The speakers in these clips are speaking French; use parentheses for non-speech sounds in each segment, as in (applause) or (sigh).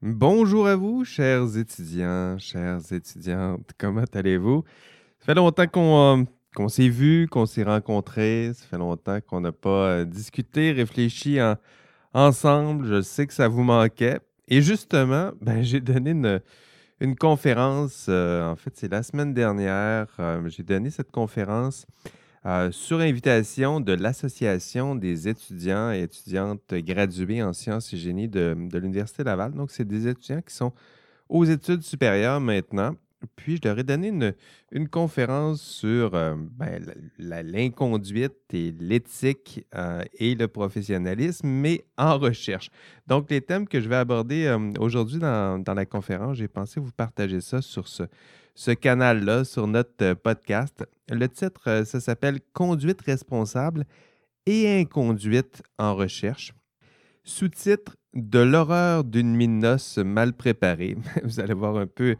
Bonjour à vous, chers étudiants, chères étudiantes. Comment allez-vous? Ça fait longtemps qu'on euh, s'est vu, qu'on s'est rencontrés. Ça fait longtemps qu'on n'a pas euh, discuté, réfléchi ensemble. Je sais que ça vous manquait. Et justement, ben, j'ai donné une, conférence. Euh, en fait, c'est la semaine dernière. j'ai donné cette conférence euh, sur invitation de l'Association des étudiants et étudiantes gradués en sciences et génie de, l'Université Laval. Donc, c'est des étudiants qui sont aux études supérieures maintenant. Puis, je leur ai donné une, conférence sur euh, ben, l'inconduite et l'éthique euh, et le professionnalisme, mais en recherche. Donc, les thèmes que je vais aborder aujourd'hui dans, dans, la conférence, j'ai pensé vous partager ça sur ce, ce canal-là sur notre euh, podcast. Le titre, euh, ça s'appelle Conduite responsable et inconduite en recherche. Sous-titre De l'horreur d'une mine mal préparée. (laughs) Vous allez voir un peu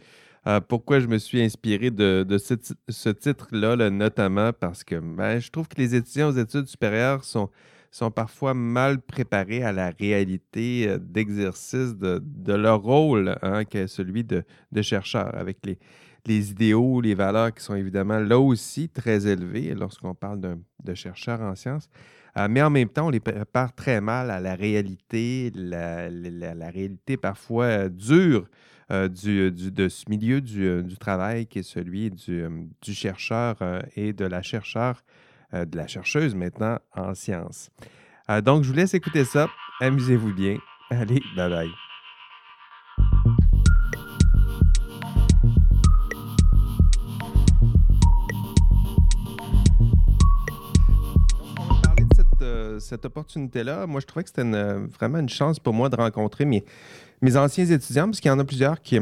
euh, pourquoi je me suis inspiré de, ce, titre-là, notamment parce que ben, je trouve que les étudiants aux études supérieures sont, parfois mal préparés à la réalité d'exercice de, leur rôle, hein, qui est celui de, de chercheur, avec les, les idéaux, les valeurs qui sont évidemment là aussi très élevées lorsqu'on parle de, chercheurs en sciences. Euh, mais en même temps, on les prépare très mal à la réalité, la, réalité parfois euh, dure euh, du, de ce milieu du, travail qui est celui du, du chercheur et de la chercheur, de la chercheuse maintenant en sciences. donc, je vous laisse écouter ça. Amusez-vous bien. Allez, bye bye. Cette opportunité-là, moi, je trouvais que c'était vraiment une chance pour moi de rencontrer mes, anciens étudiants, parce qu'il y en a plusieurs qui,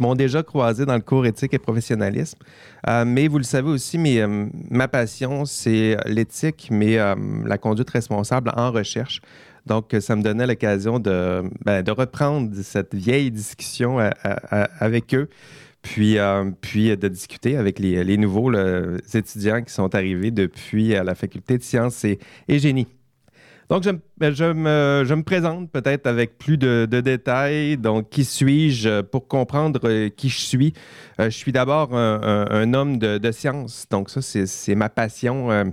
m'ont déjà croisé dans le cours éthique et professionnalisme. Euh, mais vous le savez aussi, euh, ma passion, c'est l'éthique, mais euh, la conduite responsable en recherche. Donc, ça me donnait l'occasion de, ben, de reprendre cette vieille discussion avec eux puis, puis de discuter avec les, nouveaux étudiants qui sont arrivés depuis la faculté de sciences et, génie. Donc, je, ben, je, me, présente peut-être avec plus de, détails. Donc, qui suis-je? Pour comprendre euh, qui je suis? Euh, je suis d'abord un, homme de, de, science. Donc, ça, c'est ma passion, euh,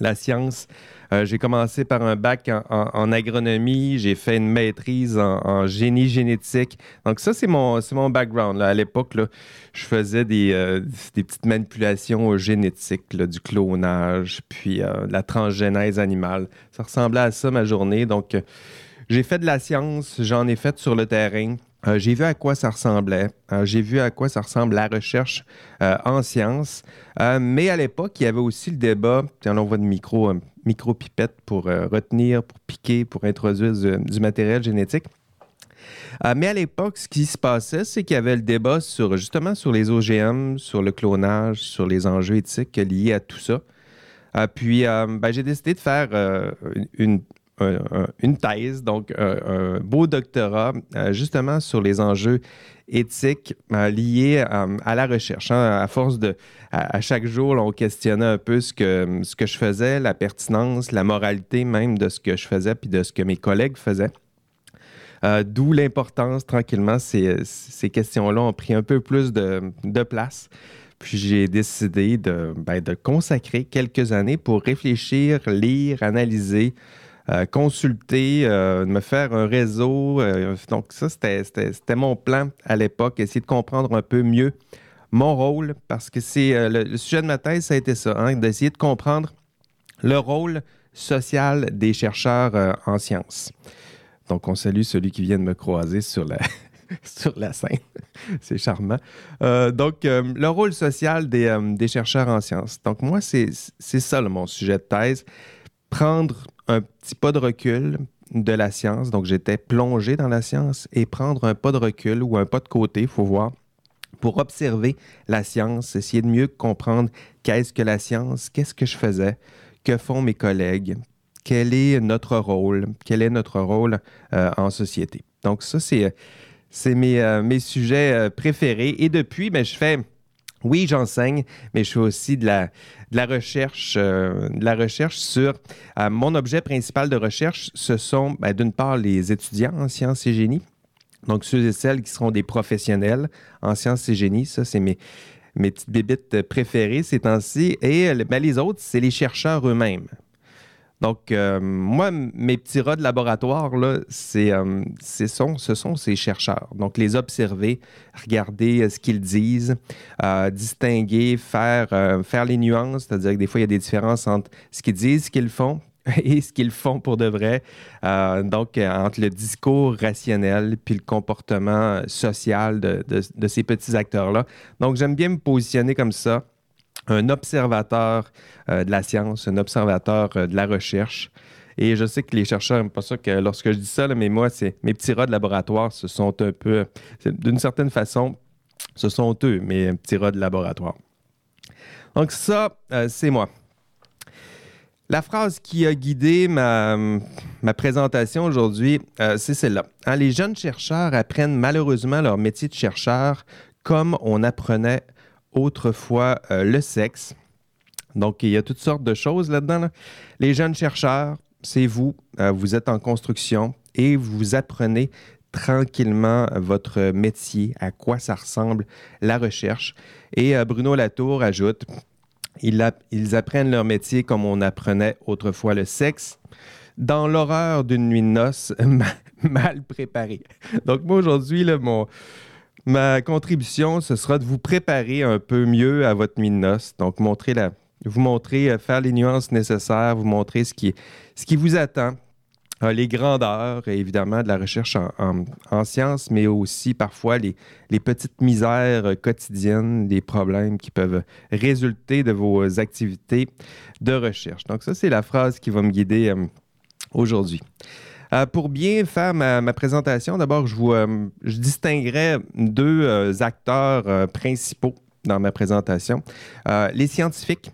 la science. Euh, j'ai commencé par un bac en, agronomie, j'ai fait une maîtrise en, génie génétique. Donc ça, c'est mon, mon background. À l'époque, je faisais des, euh, des, petites manipulations génétiques, du clonage, puis euh, la transgénèse animale. Ça ressemblait à ça ma journée. Donc, j'ai fait de la science, j'en ai fait sur le terrain. j'ai vu à quoi ça ressemblait. j'ai vu à quoi ça ressemble la recherche en sciences. mais à l'époque, il y avait aussi le débat. Tiens, on voit de micro micro-pipettes pour euh, retenir, pour piquer, pour introduire du, matériel génétique. Euh, mais à l'époque, ce qui se passait, c'est qu'il y avait le débat sur justement sur les OGM, sur le clonage, sur les enjeux éthiques liés à tout ça. Euh, puis, ben, j'ai décidé de faire une, une, thèse, donc un, beau doctorat, justement sur les enjeux éthiques liés à la recherche. Hein. à force de, à, chaque jour, on questionnait un peu ce que, ce que je faisais, la pertinence, la moralité même de ce que je faisais, puis de ce que mes collègues faisaient. Euh, d'où l'importance, tranquillement, ces, ces questions-là ont pris un peu plus de, de place. Puis j'ai décidé de, ben, de, consacrer quelques années pour réfléchir, lire, analyser, euh, consulter, euh, me faire un réseau. donc ça, c'était mon plan à l'époque, essayer de comprendre un peu mieux mon rôle, parce que c'est euh, le, sujet de ma thèse, ça a été ça, hein, d'essayer de comprendre le rôle social des chercheurs euh, en sciences. Donc, on salue celui qui vient de me croiser sur la, (laughs) sur la scène. (laughs) c'est charmant. Euh, donc, le rôle social des, des, chercheurs en sciences. Donc, moi, c'est ça mon sujet de thèse. Prendre un petit pas de recul de la science. Donc, j'étais plongé dans la science et prendre un pas de recul ou un pas de côté, il faut voir, pour observer la science, essayer de mieux comprendre qu'est-ce que la science, qu'est-ce que je faisais, que font mes collègues, quel est notre rôle, quel est notre rôle euh, en société. Donc ça, c'est, mes, euh, mes sujets euh, préférés. Et depuis, ben, je fais... Oui, j'enseigne, mais je fais aussi de la, recherche, de la recherche sur mon objet principal de recherche. Ce sont, ben, d'une part, les étudiants en sciences et génie, Donc, ceux et celles qui seront des professionnels en sciences et génie, ça, c'est mes, mes petites bébites préférées ces temps-ci. Et ben, les autres, c'est les chercheurs eux-mêmes. Donc, euh, moi, mes petits rats de laboratoire, là, euh, ce sont ces chercheurs. Donc, les observer, regarder euh, ce qu'ils disent, distinguer, faire, faire les nuances, c'est-à-dire que des fois, il y a des différences entre ce qu'ils disent, ce qu'ils font, (laughs) et ce qu'ils font pour de vrai. donc, entre le discours rationnel puis le comportement social de ces petits acteurs-là. Donc, j'aime bien me positionner comme ça un observateur euh, de la science, un observateur euh, de la recherche. Et je sais que les chercheurs n'aiment pas ça que lorsque je dis ça, mais moi, c'est mes petits rats de laboratoire, ce sont un peu, d'une certaine façon, ce sont eux, mes petits rats de laboratoire. Donc ça, euh, c'est moi. La phrase qui a guidé ma, présentation aujourd'hui, c'est celle-là. Hein, les jeunes chercheurs apprennent malheureusement leur métier de chercheur comme on apprenait autrefois euh, le sexe. Donc, il y a toutes sortes de choses là-dedans. Les jeunes chercheurs, c'est vous, euh, vous êtes en construction et vous apprenez tranquillement votre métier, à quoi ça ressemble la recherche. Et euh, Bruno Latour ajoute, ils, apprennent leur métier comme on apprenait autrefois le sexe, dans l'horreur d'une nuit de noces (laughs) mal préparée. Donc moi aujourd'hui, mon, Ma contribution, ce sera de vous préparer un peu mieux à votre nuit de noces. Donc, montrer la, vous montrer, euh, faire les nuances nécessaires, vous montrer ce qui, ce qui vous attend, euh, les grandeurs, évidemment, de la recherche en, sciences, mais aussi parfois les, petites misères quotidiennes, les problèmes qui peuvent résulter de vos activités de recherche. Donc, ça, c'est la phrase qui va me guider euh, aujourd'hui. Euh, pour bien faire ma, présentation, d'abord, je, euh, distinguerai deux euh, acteurs principaux dans ma présentation. les scientifiques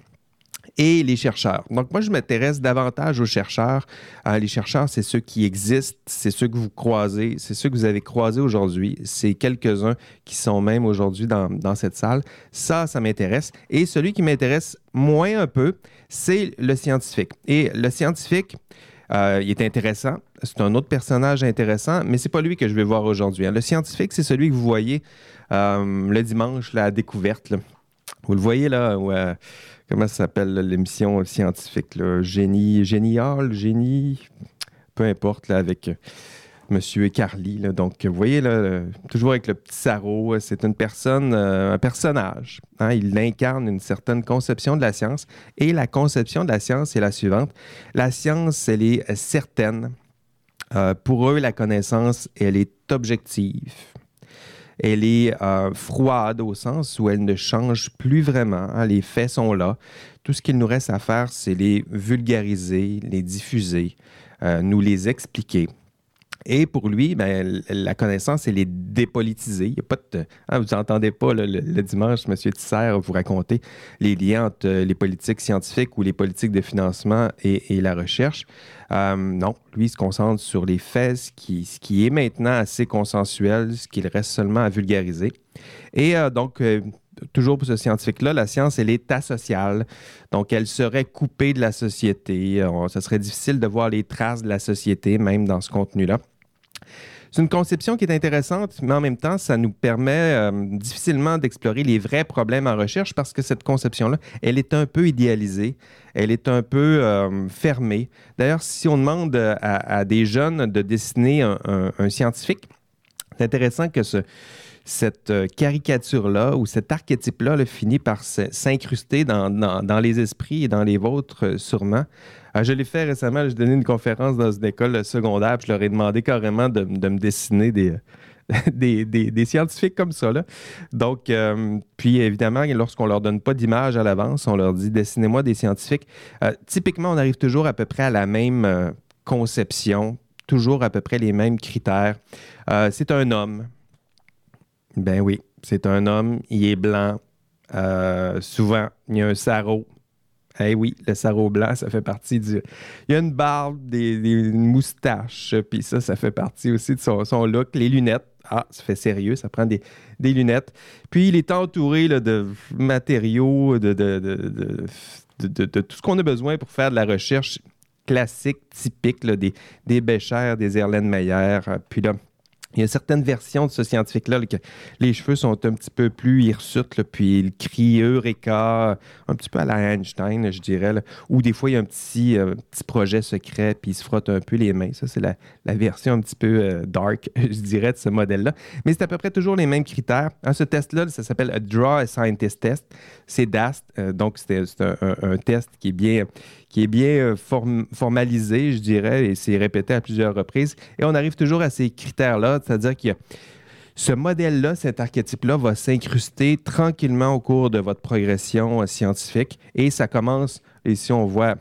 et les chercheurs. Donc, moi, je m'intéresse davantage aux chercheurs. les chercheurs, c'est ceux qui existent, c'est ceux que vous croisez, c'est ceux que vous avez croisés aujourd'hui. C'est quelques-uns qui sont même aujourd'hui dans, cette salle. Ça, ça m'intéresse. Et celui qui m'intéresse moins un peu, c'est le scientifique. Et le scientifique, il est intéressant. C'est un autre personnage intéressant, mais c'est pas lui que je vais voir aujourd'hui. Hein. Le scientifique, c'est celui que vous voyez euh, le dimanche, la découverte. Vous le voyez là, euh, comment ça s'appelle l'émission scientifique? Génie, génial, génie, peu importe, là, avec Monsieur Carly. Donc, vous voyez, là, toujours avec le petit sarreau, c'est une personne, euh, un personnage. Hein. il incarne une certaine conception de la science. Et la conception de la science est la suivante. La science, elle est certaine. Euh, pour eux, la connaissance, elle est objective. Elle est euh, froide au sens où elle ne change plus vraiment. Hein. Les faits sont là. Tout ce qu'il nous reste à faire, c'est les vulgariser, les diffuser, nous les expliquer. Et pour lui, ben, la connaissance, elle est dépolitisée. Y a pas hein, vous n'entendez pas le, dimanche, M. Tisser vous raconter les liens entre euh, les politiques scientifiques ou les politiques de financement et, la recherche. Euh, non, lui, il se concentre sur les faits, ce qui, ce qui est maintenant assez consensuel, ce qu'il reste seulement à vulgariser. Et euh, donc, toujours pour ce scientifique-là, la science, elle est asociale. Donc, elle serait coupée de la société. Ce serait difficile de voir les traces de la société, même dans ce contenu-là. C'est une conception qui est intéressante, mais en même temps, ça nous permet euh, difficilement d'explorer les vrais problèmes en recherche parce que cette conception-là, elle est un peu idéalisée, elle est un peu euh, fermée. D'ailleurs, si on demande à, des jeunes de dessiner un scientifique, c'est intéressant que ce, cette euh, caricature-là ou cet archétype-là finit par s'incruster dans, les esprits et dans les vôtres, euh, sûrement. Euh, je l'ai fait récemment, j'ai donné une conférence dans une école secondaire, je leur ai demandé carrément de, me dessiner (laughs) des, des, scientifiques comme ça. Donc, puis évidemment, lorsqu'on leur donne pas d'image à l'avance, on leur dit dessinez-moi des scientifiques. typiquement, on arrive toujours à peu près à la même conception, toujours à peu près les mêmes critères. c'est un homme. Ben oui, c'est un homme, il est blanc. Euh, souvent, il y a un sarrau. Eh oui, le sarrau blanc, ça fait partie du. Il y a une barbe, des, moustaches, puis ça, ça fait partie aussi de son, look. Les lunettes, ah, ça fait sérieux, ça prend des, lunettes. Puis il est entouré de matériaux, de, tout ce qu'on a besoin pour faire de la recherche classique, typique, des, des Béchers, des Erlenmeyer. Puis là, Il y a certaines versions de ce scientifique-là que les cheveux sont un petit peu plus hirsutes, puis il crie Eureka, un petit peu à la Einstein, je dirais. Ou des fois, il y a un petit, euh, petit projet secret, puis il se frotte un peu les mains. Ça, c'est la, version un petit peu euh, dark, (laughs) je dirais, de ce modèle-là. Mais c'est à peu près toujours les mêmes critères. Hein, ce test-là, ça s'appelle Draw a Scientist Test. C'est DAST, euh, donc c'est un, test qui est bien, qui est bien formalisé, je dirais, et c'est répété à plusieurs reprises. Et on arrive toujours à ces critères-là c'est-à-dire que ce modèle-là, cet archétype-là, va s'incruster tranquillement au cours de votre progression euh, scientifique. Et ça commence, ici on voit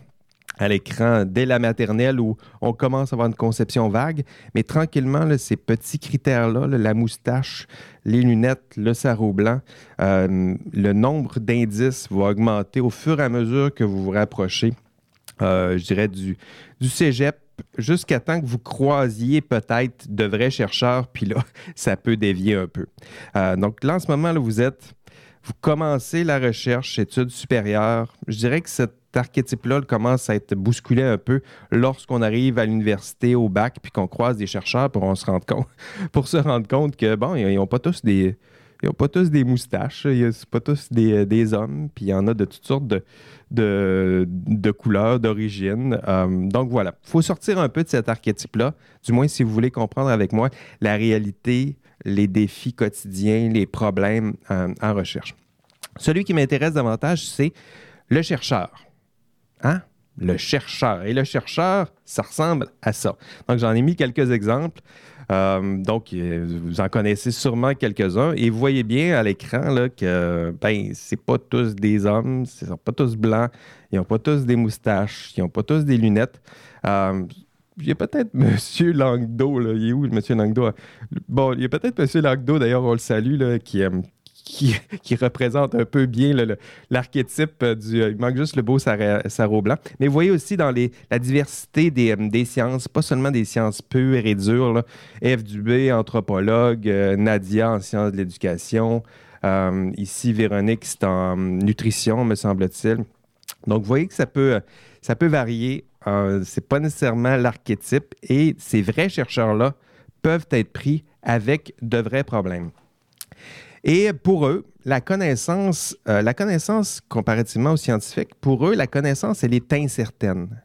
à l'écran dès la maternelle où on commence à avoir une conception vague, mais tranquillement, ces petits critères-là, la moustache, les lunettes, le sarrau blanc, euh, le nombre d'indices va augmenter au fur et à mesure que vous vous rapprochez, euh, je dirais, du, cégep jusqu'à temps que vous croisiez peut-être de vrais chercheurs, puis là, (laughs) ça peut dévier un peu. Euh, donc là, en ce moment, là, vous êtes, vous commencez la recherche, études supérieures. Je dirais que cet archétype-là commence à être bousculé un peu lorsqu'on arrive à l'université, au bac, puis qu'on croise des chercheurs pour, se rendre (laughs) compte, pour se rendre compte que, bon, ils n'ont pas tous des ils n'ont pas tous des moustaches, ils n'ont pas tous des, des hommes, puis il y en a de toutes sortes de, de, couleurs, d'origine. Euh, donc voilà, il faut sortir un peu de cet archétype-là, du moins si vous voulez comprendre avec moi la réalité, les défis quotidiens, les problèmes euh, en recherche. Celui qui m'intéresse davantage, c'est le chercheur. Hein? Le chercheur. Et le chercheur, ça ressemble à ça. Donc j'en ai mis quelques exemples. Euh, donc, euh, vous en connaissez sûrement quelques-uns. Et vous voyez bien à l'écran là, que ben, c'est pas tous des hommes, ce sont pas tous blancs, ils n'ont pas tous des moustaches, ils n'ont pas tous des lunettes. Euh, il y a peut-être (laughs) M. Langdo, il est où M. Langdo? Bon, il y a peut-être M. Langdo, d'ailleurs, on le salue, là, qui, (laughs) qui, représente un peu bien l'archétype du. Il manque juste le beau sarreau blanc. Mais vous voyez aussi dans les, la diversité des, euh, sciences, pas seulement des sciences pures et dures. Là. F. Dubé, anthropologue, euh, Nadia en sciences de l'éducation. Euh, ici, Véronique, c'est en nutrition, me semble-t-il. Donc, vous voyez que ça peut, ça peut varier. Ce c'est pas nécessairement l'archétype et ces vrais chercheurs-là peuvent être pris avec de vrais problèmes. Et pour eux, la connaissance, euh, la connaissance comparativement aux scientifiques, pour eux, la connaissance, elle est incertaine.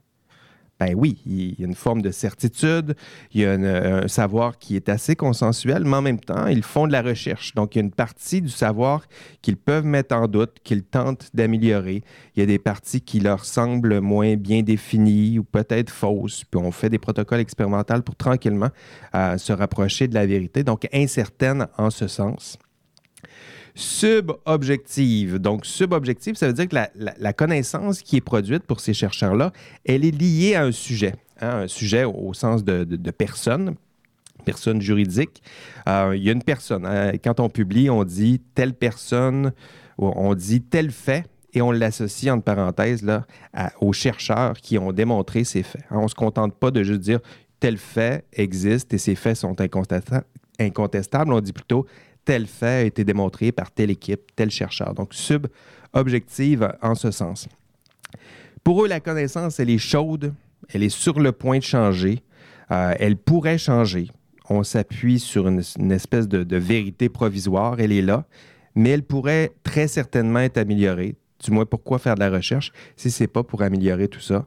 Ben oui, il y a une forme de certitude, il y a un savoir qui est assez consensuel, mais en même temps, ils font de la recherche. Donc, il y a une partie du savoir qu'ils peuvent mettre en doute, qu'ils tentent d'améliorer. Il y a des parties qui leur semblent moins bien définies ou peut-être fausses. Puis on fait des protocoles expérimentaux pour tranquillement euh, se rapprocher de la vérité. Donc, incertaine en ce sens subobjective. Donc, subobjective, ça veut dire que la, connaissance qui est produite pour ces chercheurs-là, elle est liée à un sujet, hein, un sujet au sens de, personne, personne juridique. Euh, il y a une personne. Hein, quand on publie, on dit telle personne, on dit tel fait, et on l'associe entre parenthèses là, aux chercheurs qui ont démontré ces faits. Hein, on ne se contente pas de juste dire tel fait existe et ces faits sont incontestables. On dit plutôt tel fait a été démontré par telle équipe, tel chercheur. Donc, sub-objective en ce sens. Pour eux, la connaissance, elle est chaude, elle est sur le point de changer, euh, elle pourrait changer. On s'appuie sur une, espèce de, de, vérité provisoire, elle est là, mais elle pourrait très certainement être améliorée. Du moins, pourquoi faire de la recherche si ce n'est pas pour améliorer tout ça?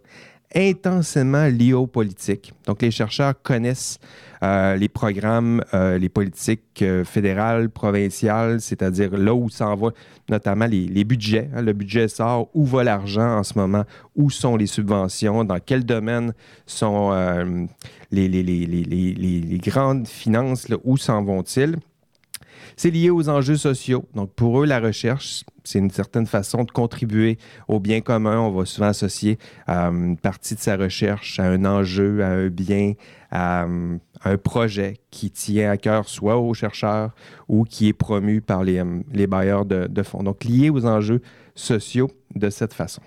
Intensément lié aux politiques. Donc, les chercheurs connaissent euh, les programmes, euh, les politiques euh, fédérales, provinciales, c'est-à-dire là où s'en va, notamment les, budgets. Hein. le budget sort, où va l'argent en ce moment, où sont les subventions, dans quel domaine sont les, les, grandes finances, où s'en vont-ils. C'est lié aux enjeux sociaux. Donc, pour eux, la recherche, c'est une certaine façon de contribuer au bien commun. On va souvent associer euh, une partie de sa recherche à un enjeu, à un bien, à, euh, un projet qui tient à cœur soit aux chercheurs ou qui est promu par les, euh, les bailleurs de, fonds. Donc, lié aux enjeux sociaux de cette façon.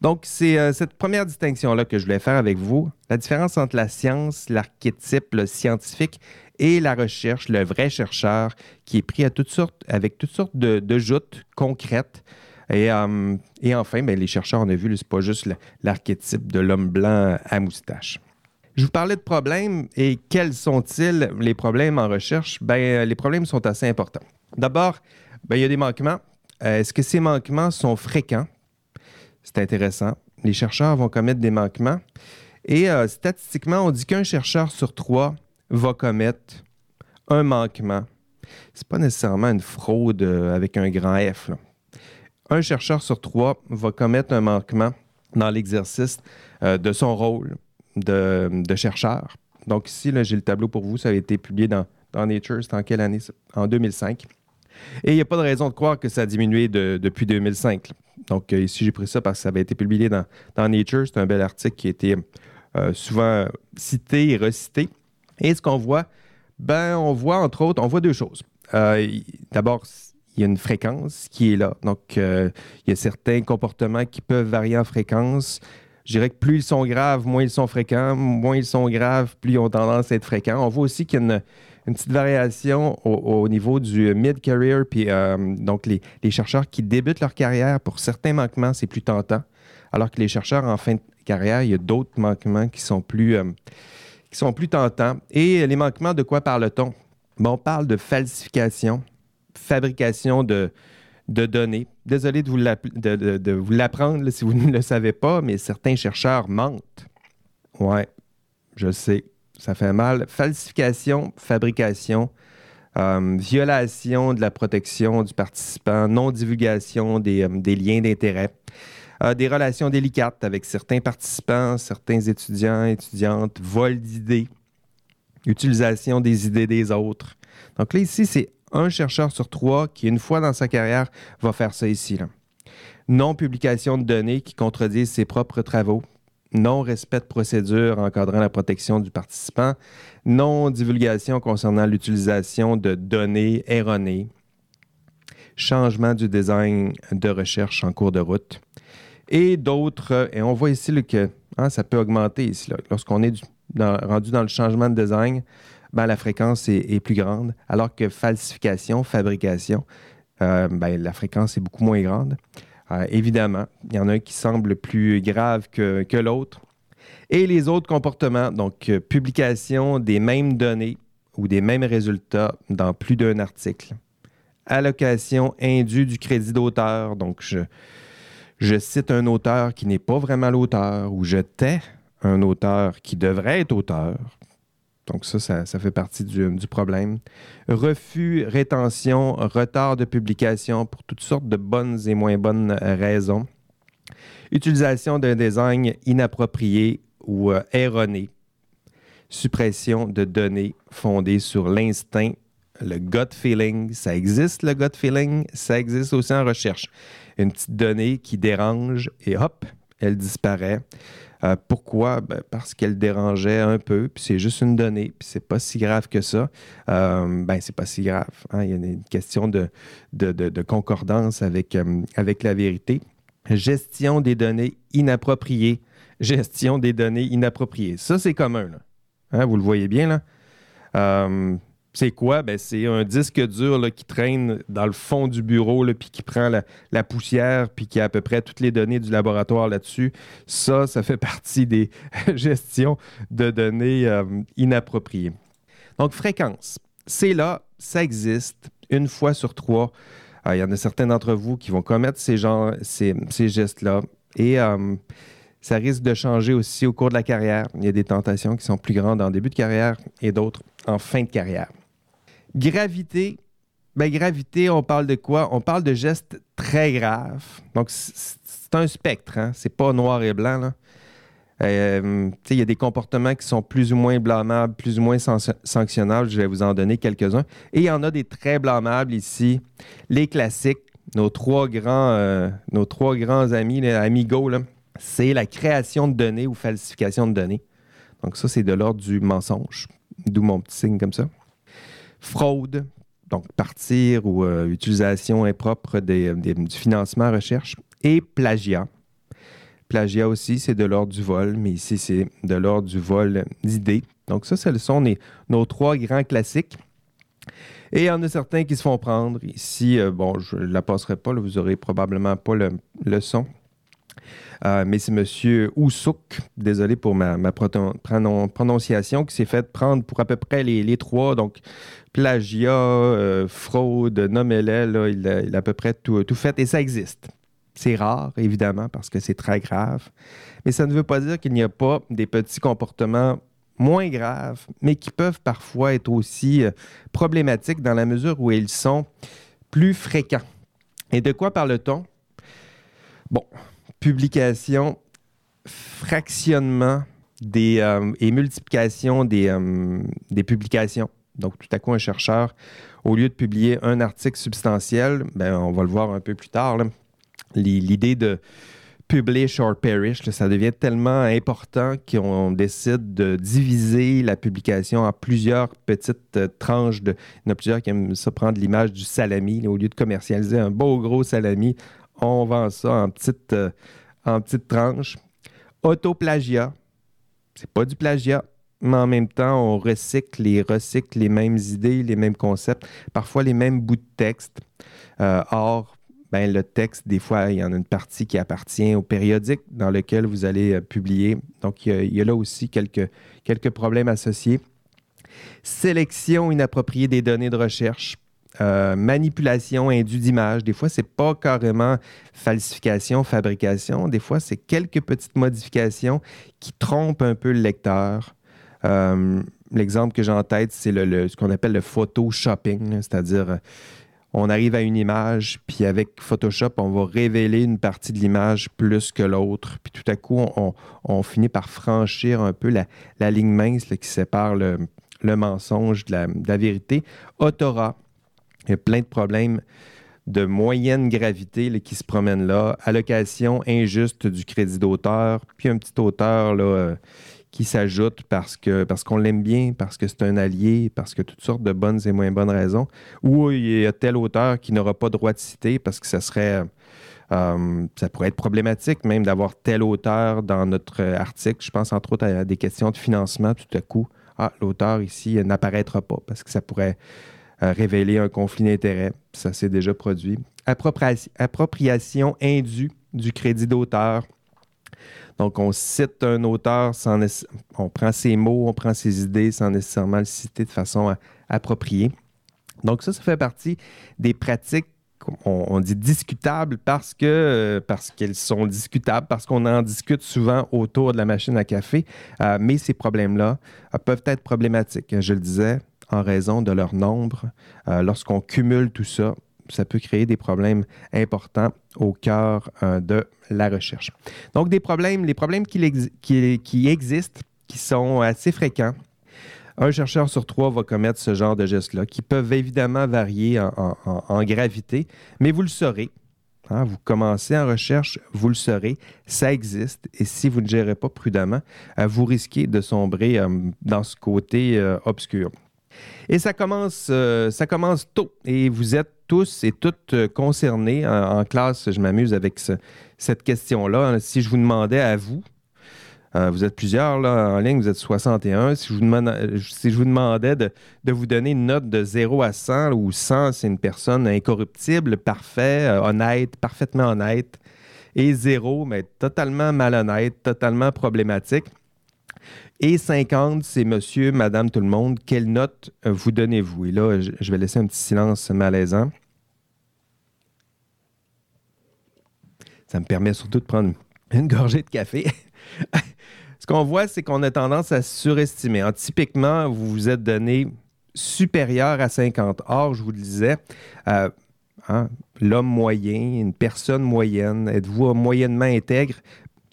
Donc, c'est cette première distinction-là que je voulais faire avec vous. La différence entre la science, l'archétype, le scientifique et la recherche, le vrai chercheur qui est pris à toutes sortes, avec toutes sortes de, joutes concrètes. Et, euh, et enfin, ben, les chercheurs, on a vu, ce n'est pas juste l'archétype de l'homme blanc à moustache. Je vous parlais de problèmes et quels sont-ils? Les problèmes en recherche? Ben, les problèmes sont assez importants. D'abord, ben, il y a des manquements. Euh, est-ce que ces manquements sont fréquents? C'est intéressant. Les chercheurs vont commettre des manquements. Et euh, statistiquement, on dit qu'un chercheur sur trois va commettre un manquement. Ce n'est pas nécessairement une fraude euh, avec un grand F. Un chercheur sur trois va commettre un manquement dans l'exercice de son rôle de, chercheurs. Donc ici, j'ai le tableau pour vous. Ça a été publié dans, Nature. C'est en quelle année? En 2005. Et il n'y a pas de raison de croire que ça a diminué depuis 2005. Donc euh, ici, j'ai pris ça parce que ça avait été publié dans, Nature. C'est un bel article qui a été euh, souvent cité et recité. Et ce qu'on voit, ben, on voit entre autres, on voit deux choses. Euh, d'abord, il y a une fréquence qui est là. Donc, il y a certains comportements qui peuvent varier en fréquence je dirais que plus ils sont graves, moins ils sont fréquents. Moins ils sont graves, plus ils ont tendance à être fréquents. On voit aussi qu'il y a une, petite variation au, niveau du mid-career. Puis, euh, donc, les, chercheurs qui débutent leur carrière, pour certains manquements, c'est plus tentant. Alors que les chercheurs en fin de carrière, il y a d'autres manquements qui sont plus, euh, sont plus tentants. Et les manquements, de quoi parle-t-on? on parle de falsification, fabrication de, de données. Désolé de vous l'apprendre si vous (laughs) ne le savez pas, mais certains chercheurs mentent. Ouais, je sais, ça fait mal. Falsification, fabrication, euh, violation de la protection du participant, non-divulgation des, euh, liens d'intérêt, des relations délicates avec certains participants, certains étudiants, étudiantes, vol d'idées, utilisation des idées des autres. Donc là, ici, c'est un chercheur sur trois qui, une fois dans sa carrière, va faire ça ici. Non-publication de données qui contredisent ses propres travaux. Non-respect de procédures encadrant la protection du participant. Non-divulgation concernant l'utilisation de données erronées. Changement du design de recherche en cours de route. Et d'autres, et on voit ici que hein, ça peut augmenter ici, lorsqu'on est rendu dans le changement de design, ben, la fréquence est, plus grande, alors que falsification, fabrication, euh, ben, la fréquence est beaucoup moins grande. Euh, évidemment, il y en a un qui semble plus grave que, que l'autre. Et les autres comportements, donc euh, publication des mêmes données ou des mêmes résultats dans plus d'un article. Allocation indue du crédit d'auteur, donc je, je cite un auteur qui n'est pas vraiment l'auteur ou je tais un auteur qui devrait être auteur donc ça, ça, fait partie du, problème. Refus, rétention, retard de publication pour toutes sortes de bonnes et moins bonnes raisons. Utilisation d'un design inapproprié ou euh, erroné. Suppression de données fondées sur l'instinct, le gut feeling. Ça existe, le gut feeling. Ça existe aussi en recherche. Une petite donnée qui dérange et hop, elle disparaît. Euh, pourquoi? Ben, parce qu'elle dérangeait un peu, puis c'est juste une donnée, puis c'est pas si grave que ça. Euh, ben, c'est pas si grave. Hein. Il y a une question de, concordance avec, euh, avec la vérité. Gestion des données inappropriées. Gestion des données inappropriées. Ça, c'est commun. Là. Hein, vous le voyez bien, là. C'est quoi? Ben, c'est un disque dur qui traîne dans le fond du bureau, puis qui prend la, poussière, puis qui a à peu près toutes les données du laboratoire là-dessus. Ça, ça fait (laughs) partie des (laughs) gestions de données euh, inappropriées. Donc, fréquence. C'est là, ça existe une fois sur trois. Euh, il y en a certains d'entre vous qui vont commettre ces, ces, gestes-là. Et euh, ça risque de changer aussi au cours de la carrière. Il y a des tentations qui sont plus grandes en début de carrière et d'autres en fin de carrière. Gravité, ben gravité, on parle de quoi? On parle de gestes très graves. Donc, c'est un spectre, hein? c'est pas noir et blanc. Euh, il y a des comportements qui sont plus ou moins blâmables, plus ou moins sanctionnables. Je vais vous en donner quelques-uns. Et il y en a des très blâmables ici. Les classiques, nos trois grands, euh, nos amis, les amigos, c'est la création de données ou falsification de données. Donc ça, c'est de l'ordre du mensonge, d'où mon petit signe comme ça fraude, donc partir ou euh, utilisation impropre du financement recherche, et plagiat. Plagiat aussi, c'est de l'ordre du vol, mais ici, c'est de l'ordre du vol d'idées. Donc ça, ce sont nos trois grands classiques. Et il y en a certains qui se font prendre. Ici, euh, bon, je ne la passerai pas, vous n'aurez probablement pas le, son. Euh, mais c'est M. Oussouk, désolé pour ma, prononciation, qui s'est fait prendre pour à peu près les, trois. Donc, plagiat, euh, fraude, nommez-les, il, a à peu près tout, tout fait. Et ça existe. C'est rare, évidemment, parce que c'est très grave. Mais ça ne veut pas dire qu'il n'y a pas des petits comportements moins graves, mais qui peuvent parfois être aussi euh, problématiques dans la mesure où ils sont plus fréquents. Et de quoi parle-t-on? Bon, publication, fractionnement des, euh, et multiplication des, euh, des, publications. Donc, tout à coup, un chercheur, au lieu de publier un article substantiel, ben, on va le voir un peu plus tard, l'idée de publish or perish, ça devient tellement important qu'on décide de diviser la publication en plusieurs petites euh, tranches. De, il y en a plusieurs qui aiment ça prendre l'image du salami. au lieu de commercialiser un beau gros salami, on vend ça en petites, euh, en petites tranches. Autoplagiat, c'est pas du plagiat, mais en même temps, on recycle et recycle les mêmes idées, les mêmes concepts, parfois les mêmes bouts de texte. Euh, or, ben, le texte, des fois, il y en a une partie qui appartient au périodique dans lequel vous allez euh, publier. Donc, il y, a, là aussi quelques, quelques problèmes associés. Sélection inappropriée des données de recherche. Euh, manipulation indue d'image. Des fois, ce n'est pas carrément falsification, fabrication. Des fois, c'est quelques petites modifications qui trompent un peu le lecteur. Euh, l'exemple que j'ai en tête, c'est le, ce qu'on appelle le photoshopping, c'est-à-dire on arrive à une image, puis avec Photoshop, on va révéler une partie de l'image plus que l'autre. Puis tout à coup, on, finit par franchir un peu la, ligne mince qui sépare le, mensonge de la, vérité. Autora, il y a plein de problèmes de moyenne gravité qui se promènent là. Allocation injuste du crédit d'auteur, puis un petit auteur là, euh, qui s'ajoute parce parce qu'on l'aime bien, parce que c'est un allié, parce que toutes sortes de bonnes et moins bonnes raisons, ou il y a tel auteur qui n'aura pas droit de citer parce que ça serait euh, ça pourrait être problématique même d'avoir tel auteur dans notre article. Je pense entre autres à des questions de financement. Tout à coup, ah, l'auteur ici n'apparaîtra pas parce que ça pourrait euh, révéler un conflit d'intérêts. Ça s'est déjà produit. appropriation indue du crédit d'auteur. Donc, on cite un auteur on prend ses mots, on prend ses idées sans nécessairement le citer de façon appropriée. Donc, ça, ça fait partie des pratiques on, dit discutables parce que euh, parce qu'elles sont discutables, parce qu'on en discute souvent autour de la machine à café. Euh, mais ces problèmes-là euh, peuvent être problématiques. Je le disais, en raison de leur nombre. Lorsqu'on cumule tout ça, ça peut créer des problèmes importants au cœur euh, de la recherche. Donc, des problèmes, les problèmes qui, existent, qui sont assez fréquents. Un chercheur sur trois va commettre ce genre de gestes-là, qui peuvent évidemment varier en, gravité, mais vous le saurez. Hein, vous commencez en recherche, vous le saurez, ça existe. Et si vous ne gérez pas prudemment, euh, vous risquez de sombrer euh, dans ce côté obscur. Et ça commence, euh, ça commence tôt. Et vous êtes tous et toutes euh, concernés. En, classe, je m'amuse avec cette question-là. Si je vous demandais à vous, euh, vous êtes plusieurs en ligne, vous êtes 61. Si je vous, si je vous demandais de, vous donner une note de 0 à 100, où 100, c'est une personne incorruptible, parfait, honnête, parfaitement honnête, et 0, mais totalement malhonnête, totalement problématique, et 50, c'est monsieur, madame, tout le monde. Quelle note euh, vous donnez-vous? Et là, je vais laisser un petit silence malaisant. Ça me permet surtout de prendre une gorgée de café. (laughs) Ce qu'on voit, c'est qu'on a tendance à surestimer. typiquement, vous vous êtes donné supérieur à 50. Or, je vous le disais, euh, hein, l'homme moyen, une personne moyenne, êtes-vous moyennement intègre?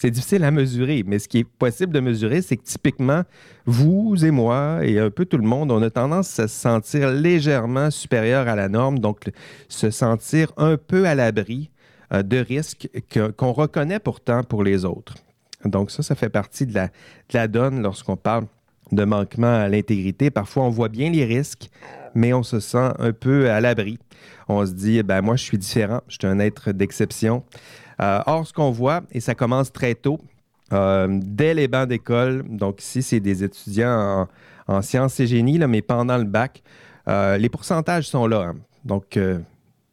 C'est difficile à mesurer, mais ce qui est possible de mesurer, c'est que typiquement, vous et moi et un peu tout le monde, on a tendance à se sentir légèrement supérieur à la norme, donc se sentir un peu à l'abri euh, de risques qu'on reconnaît pourtant pour les autres. Donc ça, ça fait partie de la, de la donne lorsqu'on parle de manquement à l'intégrité. Parfois, on voit bien les risques, mais on se sent un peu à l'abri. On se dit, ben moi, je suis différent, je suis un être d'exception. Euh, or, ce qu'on voit, et ça commence très tôt, euh, dès les bancs d'école, donc ici, c'est des étudiants en, sciences et génie, là, mais pendant le bac, euh, les pourcentages sont là. Hein. Donc,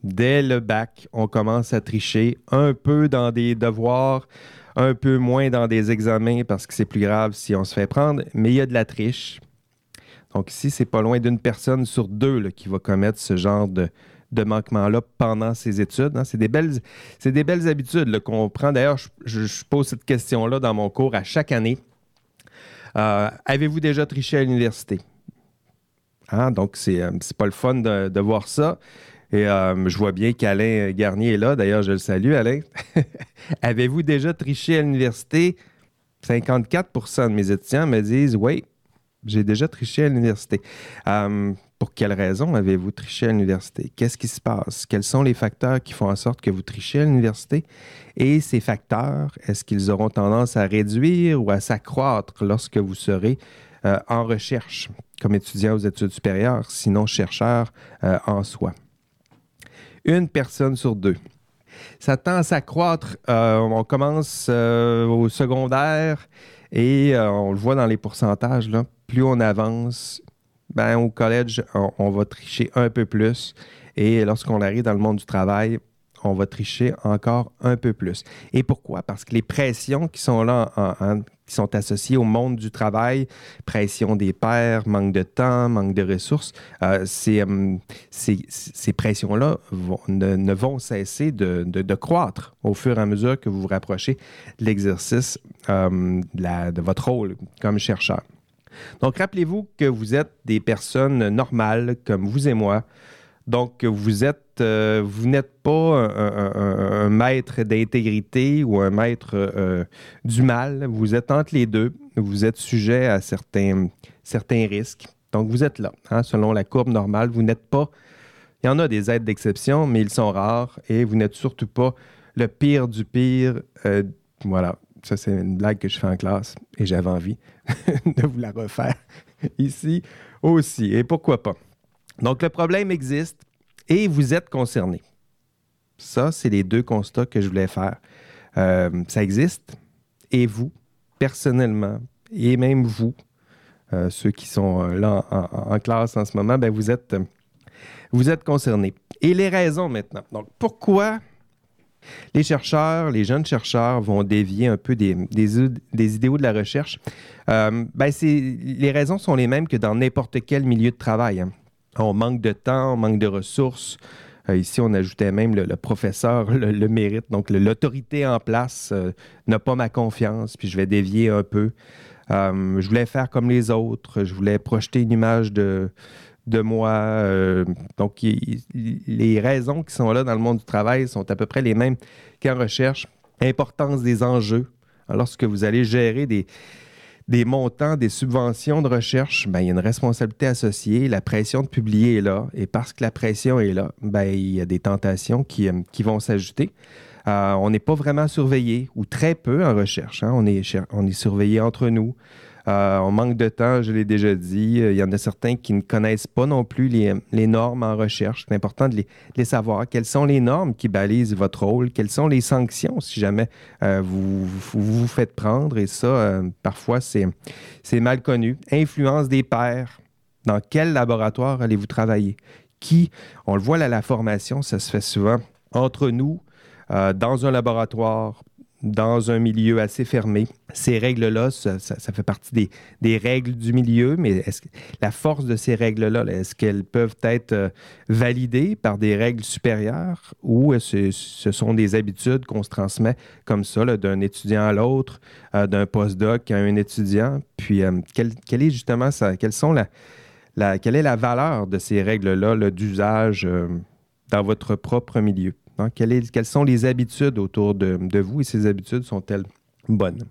Dès le bac, on commence à tricher un peu dans des devoirs, un peu moins dans des examens parce que c'est plus grave si on se fait prendre, mais il y a de la triche. Donc ici, c'est pas loin d'une personne sur deux qui va commettre ce genre de, manquement-là pendant ses études. Hein. C'est des belles, des belles habitudes qu'on prend. D'ailleurs, je, pose cette question-là dans mon cours à chaque année. Euh, avez-vous déjà triché à l'université? Hein? Donc, c'est, euh, c'est pas le fun de, voir ça. Et euh, je vois bien qu'Alain Garnier est là. D'ailleurs, je le salue, Alain. (laughs) Avez-vous déjà triché à l'université? 54% de mes étudiants me disent oui, j'ai déjà triché à l'université. Pour quelles raisons avez-vous triché à l'université? Qu'est-ce qui se passe? Quels sont les facteurs qui font en sorte que vous trichez à l'université? Et ces facteurs, est-ce qu'ils auront tendance à réduire ou à s'accroître lorsque vous serez euh, en recherche comme étudiant aux études supérieures, sinon chercheur euh, en soi? Une personne sur deux. Ça tend à s'accroître. on commence au secondaire et on le voit dans les pourcentages. Plus on avance, ben, au collège, on, va tricher un peu plus. Et lorsqu'on arrive dans le monde du travail, on va tricher encore un peu plus. Et pourquoi? Parce que les pressions qui sont là, qui sont associées au monde du travail, pression des pairs, manque de temps, manque de ressources, euh, euh, ces, pressions-là ne, vont cesser de, croître au fur et à mesure que vous vous rapprochez de l'exercice euh, de votre rôle comme chercheur. Donc, rappelez-vous que vous êtes des personnes normales comme vous et moi. Donc, vous êtes, euh, vous n'êtes pas un, maître d'intégrité ou un maître euh, du mal. Vous êtes entre les deux. Vous êtes sujet à certains, certains risques. Donc, vous êtes là. Hein, selon la courbe normale, vous n'êtes pas. Il y en a des aides d'exception, mais ils sont rares et vous n'êtes surtout pas le pire du pire. Euh, voilà. Ça, c'est une blague que je fais en classe et j'avais envie (laughs) de vous la refaire ici aussi. Et pourquoi pas? Donc, le problème existe et vous êtes concerné. Ça, c'est les deux constats que je voulais faire. Euh, ça existe et vous, personnellement, et même vous, euh, ceux qui sont euh, là en, classe en ce moment, ben vous êtes, vous êtes concernés. Et les raisons maintenant. Donc, pourquoi les chercheurs, les jeunes chercheurs vont dévier un peu des, idéaux de la recherche. Euh, ben, les raisons sont les mêmes que dans n'importe quel milieu de travail. Hein. On manque de temps, on manque de ressources. Euh, ici, on ajoutait même le, professeur le, mérite. Donc, l'autorité en place euh, n'a pas ma confiance, puis je vais dévier un peu. je voulais faire comme les autres. Je voulais projeter une image de, de moi. Euh, donc, les raisons qui sont là dans le monde du travail sont à peu près les mêmes qu'en recherche. Importance des enjeux. lorsque vous allez gérer des, des montants, des subventions de recherche, ben, il y a une responsabilité associée. La pression de publier est là. Et parce que la pression est là, ben, il y a des tentations qui, euh, qui vont s'ajouter. Euh, on n'est pas vraiment surveillé, ou très peu en recherche. Hein. On, est, on est surveillé entre nous. Euh, on manque de temps, je l'ai déjà dit. Il y en a certains qui ne connaissent pas non plus les, normes en recherche. C'est important de les, savoir. Quelles sont les normes qui balisent votre rôle? Quelles sont les sanctions si jamais euh, vous, vous, faites prendre? Et ça, euh, parfois, c'est mal connu. Influence des pairs. Dans quel laboratoire allez-vous travailler? Qui? On le voit à la formation, ça se fait souvent entre nous, dans un laboratoire, dans un milieu assez fermé. Ces règles-là, ça, fait partie des, règles du milieu, mais la force de ces règles-là, est-ce qu'elles peuvent être euh, validées par des règles supérieures ou ce, sont des habitudes qu'on se transmet comme ça, d'un étudiant à l'autre, euh, d'un postdoc à un étudiant? Puis, euh, quelle, est justement? Quelles sont la, quelle est la valeur de ces règles-là d'usage dans votre propre milieu? Hein, quelles, sont les habitudes autour de, vous et ces habitudes sont-elles bonnes?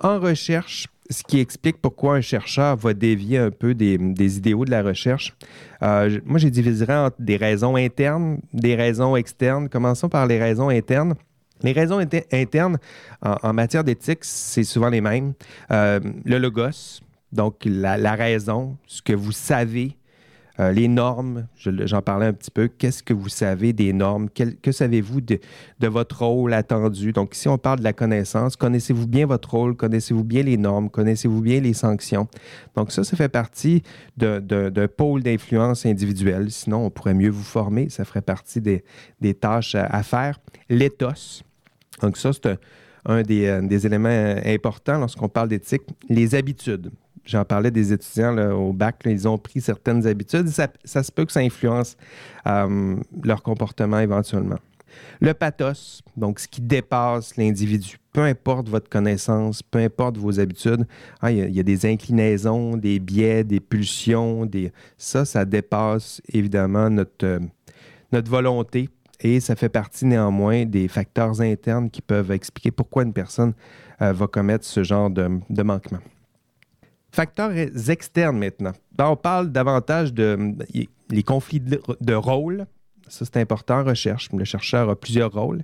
En recherche, ce qui explique pourquoi un chercheur va dévier un peu des, idéaux de la recherche. Euh, moi, j'ai divisé entre des raisons internes, des raisons externes. Commençons par les raisons internes. Les raisons internes en, matière d'éthique, c'est souvent les mêmes. Euh, le logos, donc la, raison, ce que vous savez, Euh, les normes, j'en parlais un petit peu. Qu'est-ce que vous savez des normes? que savez-vous de, votre rôle attendu? Donc, si on parle de la connaissance, connaissez-vous bien votre rôle? Connaissez-vous bien les normes? Connaissez-vous bien les sanctions? Donc, ça, ça fait partie d'un pôle d'influence individuelle. Sinon, on pourrait mieux vous former. Ça ferait partie des, tâches à, faire. L'éthos. Donc, ça, c'est un, des, euh, des éléments importants lorsqu'on parle d'éthique. Les habitudes j'en parlais des étudiants au bac, ils ont pris certaines habitudes. Ça, se peut que ça influence euh, leur comportement éventuellement. Le pathos, donc ce qui dépasse l'individu, peu importe votre connaissance, peu importe vos habitudes, hein, il, y a, des inclinaisons, des biais, des pulsions, des... ça, ça dépasse évidemment notre, euh, notre volonté et ça fait partie néanmoins des facteurs internes qui peuvent expliquer pourquoi une personne euh, va commettre ce genre de manquement. Facteurs externes maintenant. Ben, on parle davantage de les conflits de, rôle. Ça, c'est important recherche. Le chercheur a plusieurs rôles.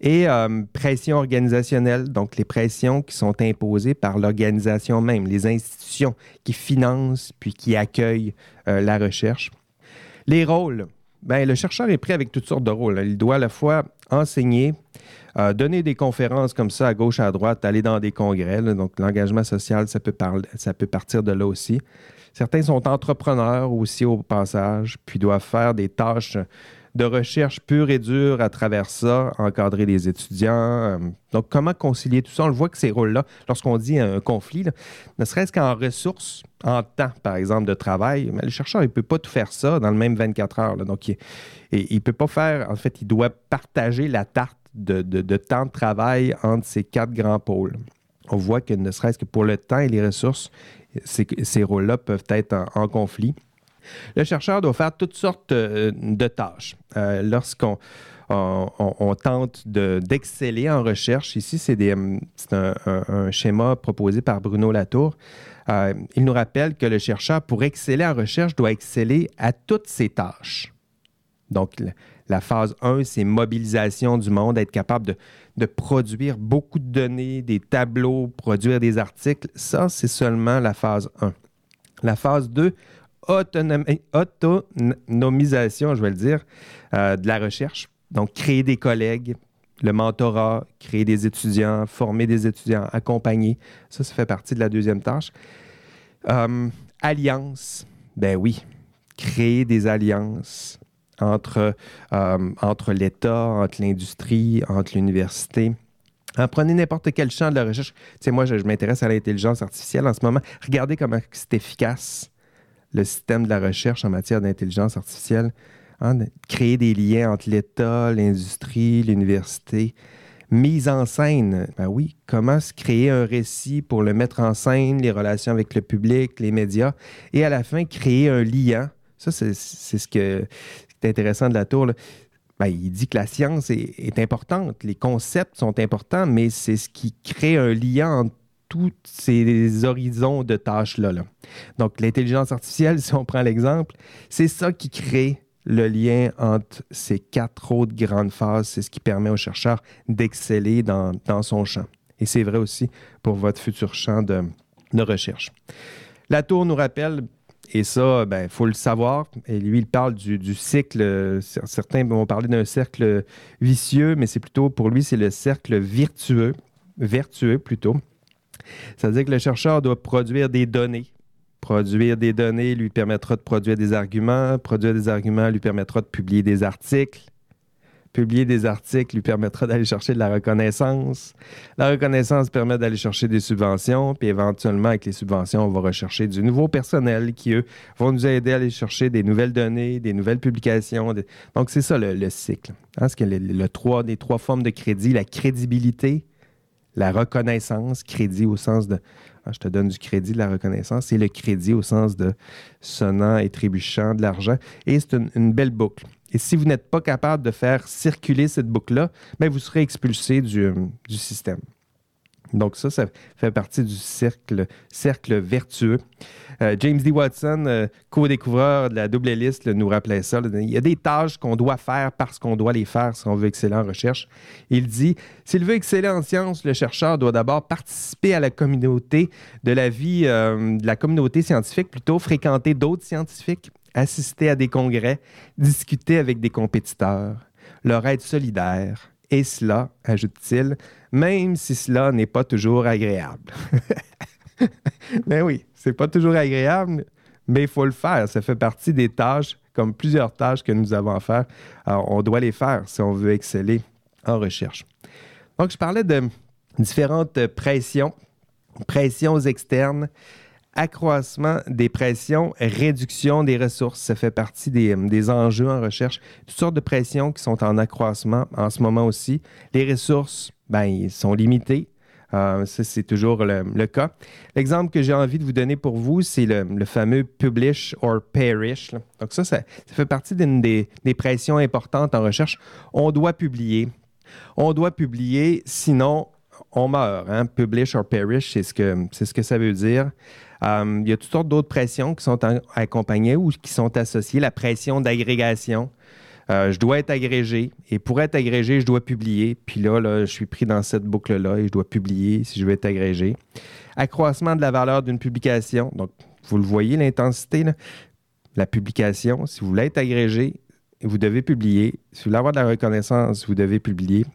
Et euh, pression organisationnelle, donc les pressions qui sont imposées par l'organisation même, les institutions qui financent puis qui accueillent euh, la recherche. Les rôles. Ben, le chercheur est pris avec toutes sortes de rôles. Il doit à la fois enseigner, euh, donner des conférences comme ça à gauche, à droite, aller dans des congrès. donc, l'engagement social, ça peut, ça peut partir de là aussi. Certains sont entrepreneurs aussi au passage, puis doivent faire des tâches de recherche pure et dure à travers ça, encadrer des étudiants. Euh, donc, comment concilier tout ça? On le voit que ces rôles-là, lorsqu'on dit un conflit, ne serait-ce qu'en ressources, en temps, par exemple, de travail, mais le chercheur, il ne peut pas tout faire ça dans le même 24 heures. Donc, il ne peut pas faire, en fait, il doit partager la tarte de, temps de travail entre ces quatre grands pôles. On voit que ne serait-ce que pour le temps et les ressources, ces, rôles-là peuvent être en, conflit. Le chercheur doit faire toutes sortes euh, de tâches. Euh, lorsqu'on on, tente d'exceller en recherche, ici, c'est un, un, schéma proposé par Bruno Latour. Euh, il nous rappelle que le chercheur, pour exceller en recherche, doit exceller à toutes ses tâches. Donc, la phase 1, c'est mobilisation du monde, être capable de, produire beaucoup de données, des tableaux, produire des articles. Ça, c'est seulement la phase 1. La phase 2, autonomisation, je vais le dire, euh, de la recherche. Donc, créer des collègues, le mentorat, créer des étudiants, former des étudiants, accompagner. Ça, ça fait partie de la deuxième tâche. Euh, alliance, ben oui, créer des alliances, entre, euh, entre l'État, entre l'industrie, entre l'université. prenez n'importe quel champ de la recherche. Tu sais, moi, je, m'intéresse à l'intelligence artificielle en ce moment. Regardez comment c'est efficace le système de la recherche en matière d'intelligence artificielle. Hein, créer des liens entre l'État, l'industrie, l'université. Mise en scène, ben oui, comment se créer un récit pour le mettre en scène, les relations avec le public, les médias, et à la fin, créer un lien. Ça, c'est ce que, intéressant de la tour, ben, il dit que la science est, importante, les concepts sont importants, mais c'est ce qui crée un lien entre tous ces horizons de tâches-là. Donc, l'intelligence artificielle, (laughs) si on prend l'exemple, c'est ça qui crée le lien entre ces quatre autres grandes phases. C'est ce qui permet au chercheur d'exceller dans, son champ. Et c'est vrai aussi pour votre futur champ de, de recherche. La tour nous rappelle et ça, il ben, faut le savoir. Et lui, il parle du, cycle. Certains vont parler d'un cercle vicieux, mais c'est plutôt, pour lui, c'est le cercle vertueux, vertueux plutôt. Ça veut dire que le chercheur doit produire des données. Produire des données lui permettra de produire des arguments. Produire des arguments lui permettra de publier des articles. Publier des articles lui permettra d'aller chercher de la reconnaissance. La reconnaissance permet d'aller chercher des subventions, puis éventuellement, avec les subventions, on va rechercher du nouveau personnel qui, eux, vont nous aider à aller chercher des nouvelles données, des nouvelles publications. Donc, c'est ça le, cycle. Hein, que le, le, trois, des trois formes de crédit, la crédibilité, la reconnaissance, crédit au sens de ah, je te donne du crédit, de la reconnaissance, c'est le crédit au sens de sonnant et trébuchant de l'argent. Et c'est une, belle boucle. Et si vous n'êtes pas capable de faire circuler cette boucle-là, ben, vous serez expulsé du, euh, du système. Donc ça, ça fait partie du cercle, cercle vertueux. Euh, James D. Watson, euh, co-découvreur de la double liste, nous rappelait ça. il y a des tâches qu'on doit faire parce qu'on doit les faire si on veut exceller en recherche. Il dit, s'il veut exceller en sciences, le chercheur doit d'abord participer à la communauté de la vie, de la communauté scientifique, plutôt fréquenter d'autres scientifiques, assister à des congrès, discuter avec des compétiteurs, leur être solidaire, et cela, ajoute-t-il, même si cela n'est pas toujours agréable. (laughs) ben oui, c'est pas toujours agréable, mais il faut le faire. Ça fait partie des tâches, comme plusieurs tâches que nous avons à faire. Alors, on doit les faire si on veut exceller en recherche. Donc, je parlais de différentes pressions, pressions externes, accroissement des pressions, réduction des ressources. Ça fait partie des, des, enjeux en recherche. Toutes sortes de pressions qui sont en accroissement en ce moment aussi. Les ressources, ben, ils sont limitées. Euh, ça, c'est toujours le, cas. L'exemple que j'ai envie de vous donner pour vous, c'est le, fameux publish or perish. Donc ça, ça, fait partie d'une des, des, pressions importantes en recherche. On doit publier. On doit publier, sinon on meurt. Hein? Publish or perish, c'est ce, que, ce que ça veut dire. Euh, il y a toutes sortes d'autres pressions qui sont accompagnées ou qui sont associées. La pression d'agrégation. Euh, je dois être agrégé et pour être agrégé, je dois publier. Puis là, là je suis pris dans cette boucle-là et je dois publier si je veux être agrégé. Accroissement de la valeur d'une publication. Donc, vous le voyez, l'intensité. La publication, si vous voulez être agrégé, vous devez publier. Si vous voulez avoir de la reconnaissance, vous devez publier.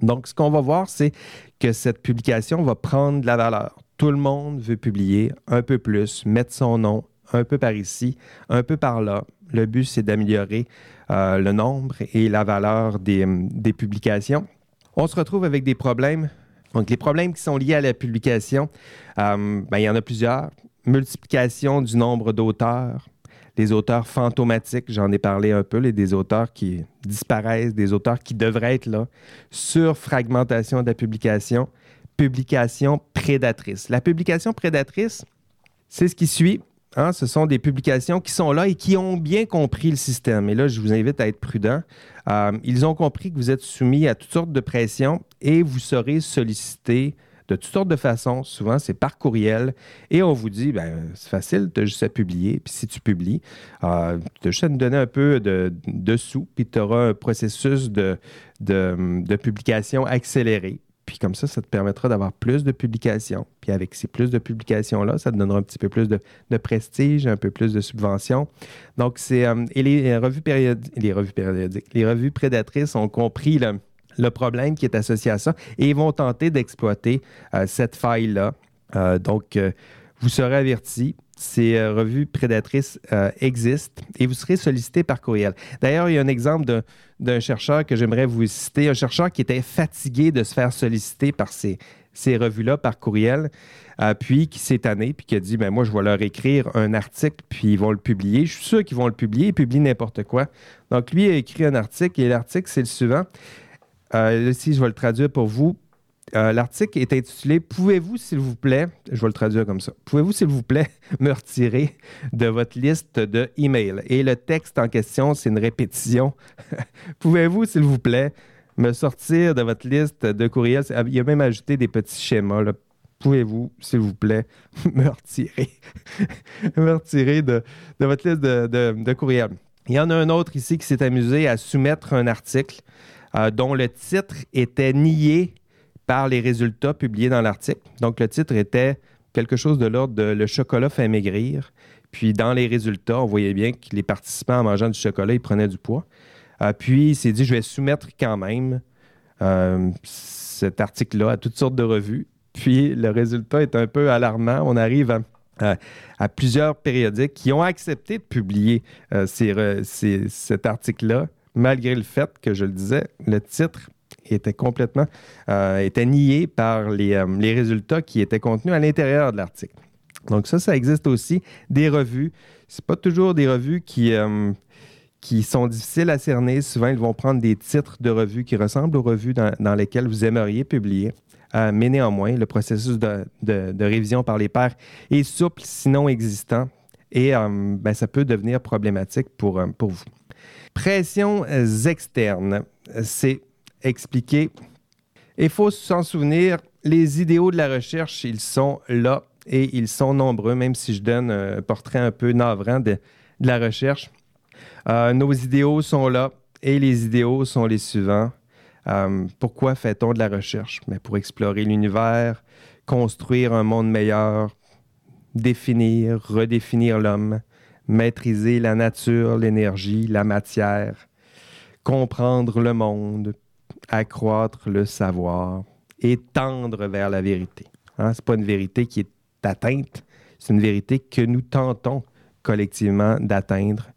Donc, ce qu'on va voir, c'est que cette publication va prendre de la valeur. Tout le monde veut publier un peu plus, mettre son nom un peu par ici, un peu par là. Le but, c'est d'améliorer euh, le nombre et la valeur des, publications. On se retrouve avec des problèmes. Donc, les problèmes qui sont liés à la publication, euh, ben, il y en a plusieurs. Multiplication du nombre d'auteurs, les auteurs fantomatiques, j'en ai parlé un peu, les, des auteurs qui disparaissent, des auteurs qui devraient être là, surfragmentation de la publication, publication prédatrice. La publication prédatrice, c'est ce qui suit. Hein, ce sont des publications qui sont là et qui ont bien compris le système. Et là, je vous invite à être prudent. Euh, ils ont compris que vous êtes soumis à toutes sortes de pressions et vous serez sollicité de toutes sortes de façons. Souvent, c'est par courriel. Et on vous dit, ben, c'est facile, tu as juste à publier. Puis si tu publies, euh, tu as juste à nous donner un peu de, sous, puis tu auras un processus de, publication accéléré. Puis comme ça, ça te permettra d'avoir plus de publications. Puis avec ces plus de publications-là, ça te donnera un petit peu plus de, prestige, un peu plus de subventions. Donc, c'est. Euh, et les revues, périodiques, les revues périodiques, les revues prédatrices ont compris le, problème qui est associé à ça et ils vont tenter d'exploiter euh, cette faille-là. Euh, donc, euh, vous serez averti. Ces revues prédatrices existent et vous serez sollicité par courriel. D'ailleurs, il y a un exemple d'un chercheur que j'aimerais vous citer, un chercheur qui était fatigué de se faire solliciter par ces, ces revues-là par courriel, puis qui s'est tanné, puis qui a dit ben moi, je vais leur écrire un article, puis ils vont le publier. Je suis sûr qu'ils vont le publier, ils publient n'importe quoi. Donc, lui a écrit un article, et l'article, c'est le suivant euh, ici, je vais le traduire pour vous. Euh, l'article est intitulé Pouvez-vous, s'il vous plaît, je vais le traduire comme ça, Pouvez-vous, s'il vous plaît, (laughs) me retirer de votre liste de emails? Et le texte en question, c'est une répétition. (laughs) Pouvez-vous, s'il vous plaît, me sortir de votre liste de courriels? Il a même ajouté des petits schémas. Pouvez-vous, s'il vous plaît, (laughs) me retirer, me retirer de, votre liste de, courriels Il y en a un autre ici qui s'est amusé à soumettre un article euh, dont le titre était nié par les résultats publiés dans l'article. Donc, le titre était quelque chose de l'ordre de Le chocolat fait maigrir. Puis, dans les résultats, on voyait bien que les participants, en mangeant du chocolat, ils prenaient du poids. Euh, puis, il s'est dit, je vais soumettre quand même euh, cet article-là à toutes sortes de revues. Puis, le résultat est un peu alarmant. On arrive à, plusieurs périodiques qui ont accepté de publier cet article-là malgré le fait que, je le disais, le titre était complètement euh, était nié par les, euh, les, résultats qui étaient contenus à l'intérieur de l'article. Donc ça, ça existe aussi. Des revues, c'est pas toujours des revues qui, euh, qui sont difficiles à cerner. Souvent, ils vont prendre des titres de revues qui ressemblent aux revues dans, dans lesquelles vous aimeriez publier. mais néanmoins, le processus de, de, révision par les pairs est souple, sinon existant, et ben, ça peut devenir problématique pour, pour vous. Pressions externes, c'est expliqué. Il faut s'en souvenir, les idéaux de la recherche, ils sont là et ils sont nombreux, même si je donne un portrait un peu navrant de, la recherche. Euh, nos idéaux sont là et les idéaux sont les suivants. Euh, pourquoi fait-on de la recherche? Mais pour explorer l'univers, construire un monde meilleur, définir, redéfinir l'homme, maîtriser la nature, l'énergie, la matière, comprendre le monde, accroître le savoir et tendre vers la vérité. Hein? Ce n'est pas une vérité qui est atteinte, c'est une vérité que nous tentons collectivement d'atteindre.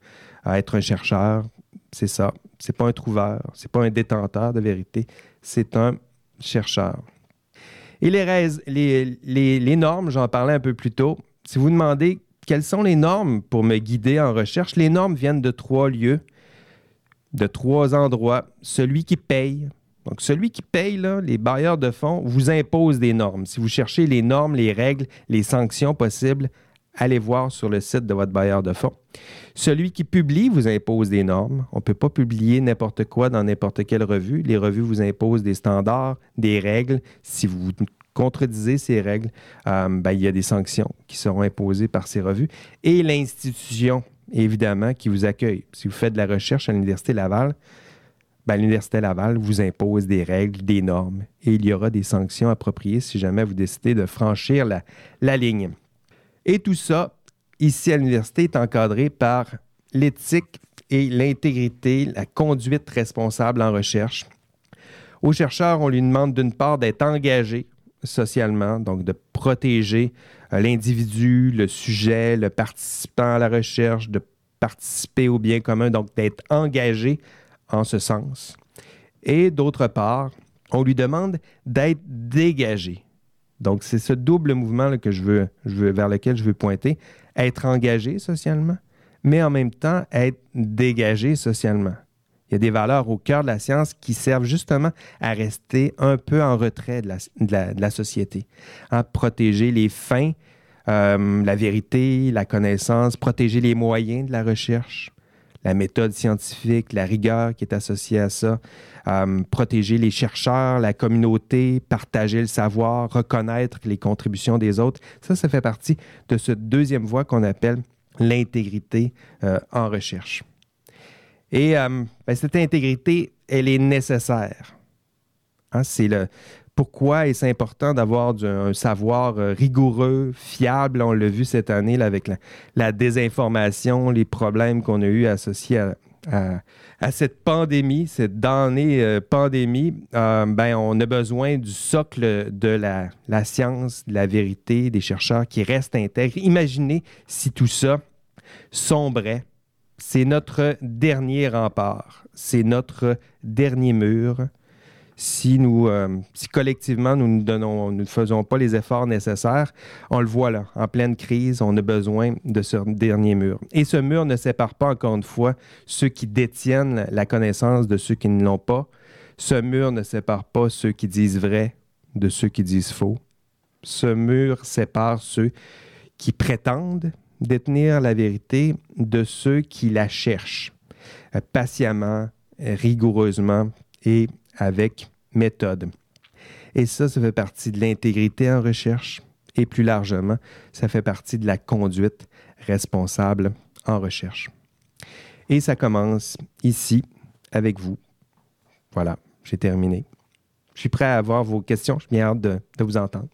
À être un chercheur, c'est ça. C'est pas un trouveur, c'est pas un détenteur de vérité, c'est un chercheur. Et les, les, les normes, j'en parlais un peu plus tôt. Si vous demandez quelles sont les normes pour me guider en recherche, les normes viennent de trois lieux, de trois endroits. Celui qui paye, donc, celui qui paye, les bailleurs de fonds, vous impose des normes. Si vous cherchez les normes, les règles, les sanctions possibles, allez voir sur le site de votre bailleur de fonds. Celui qui publie vous impose des normes. On ne peut pas publier n'importe quoi dans n'importe quelle revue. Les revues vous imposent des standards, des règles. Si vous contredisez ces règles, euh, ben, il y a des sanctions qui seront imposées par ces revues. Et l'institution, évidemment, qui vous accueille. Si vous faites de la recherche à l'Université Laval, ben, l'Université Laval vous impose des règles, des normes, et il y aura des sanctions appropriées si jamais vous décidez de franchir la, la ligne. Et tout ça, ici à l'université, est encadré par l'éthique et l'intégrité, la conduite responsable en recherche. Aux chercheurs, on lui demande d'une part d'être engagé socialement, donc de protéger euh, l'individu, le sujet, le participant à la recherche, de participer au bien commun, donc d'être engagé en ce sens. Et d'autre part, on lui demande d'être dégagé. Donc, c'est ce double mouvement que je veux, je veux, vers lequel je veux pointer. Être engagé socialement, mais en même temps être dégagé socialement. Il y a des valeurs au cœur de la science qui servent justement à rester un peu en retrait de la, société, à protéger les fins, euh, la vérité, la connaissance, protéger les moyens de la recherche, la méthode scientifique, la rigueur qui est associée à ça, euh, protéger les chercheurs, la communauté, partager le savoir, reconnaître les contributions des autres. Ça, ça fait partie de cette deuxième voie qu'on appelle l'intégrité euh, en recherche. Et euh, ben, cette intégrité, elle est nécessaire. Hein, c'est le, pourquoi est-ce important d'avoir un savoir euh, rigoureux, fiable? On l'a vu cette année avec la, désinformation, les problèmes qu'on a eus associés à, cette pandémie, cette damnée euh, pandémie. Ben, on a besoin du socle de la, science, de la vérité, des chercheurs qui restent intègres. Imaginez si tout ça sombrait. C'est notre dernier rempart, c'est notre dernier mur si nous, euh, si collectivement nous ne donnons, nous ne faisons pas les efforts nécessaires, on le voit là, en pleine crise, on a besoin de ce dernier mur. Et ce mur ne sépare pas, encore une fois, ceux qui détiennent la connaissance de ceux qui ne l'ont pas. Ce mur ne sépare pas ceux qui disent vrai de ceux qui disent faux. Ce mur sépare ceux qui prétendent détenir la vérité de ceux qui la cherchent euh, patiemment, rigoureusement et avec méthode. Et ça, ça fait partie de l'intégrité en recherche et plus largement, ça fait partie de la conduite responsable en recherche. Et ça commence ici avec vous. Voilà, j'ai terminé. Je suis prêt à avoir vos questions. Je suis bien hâte de, de vous entendre.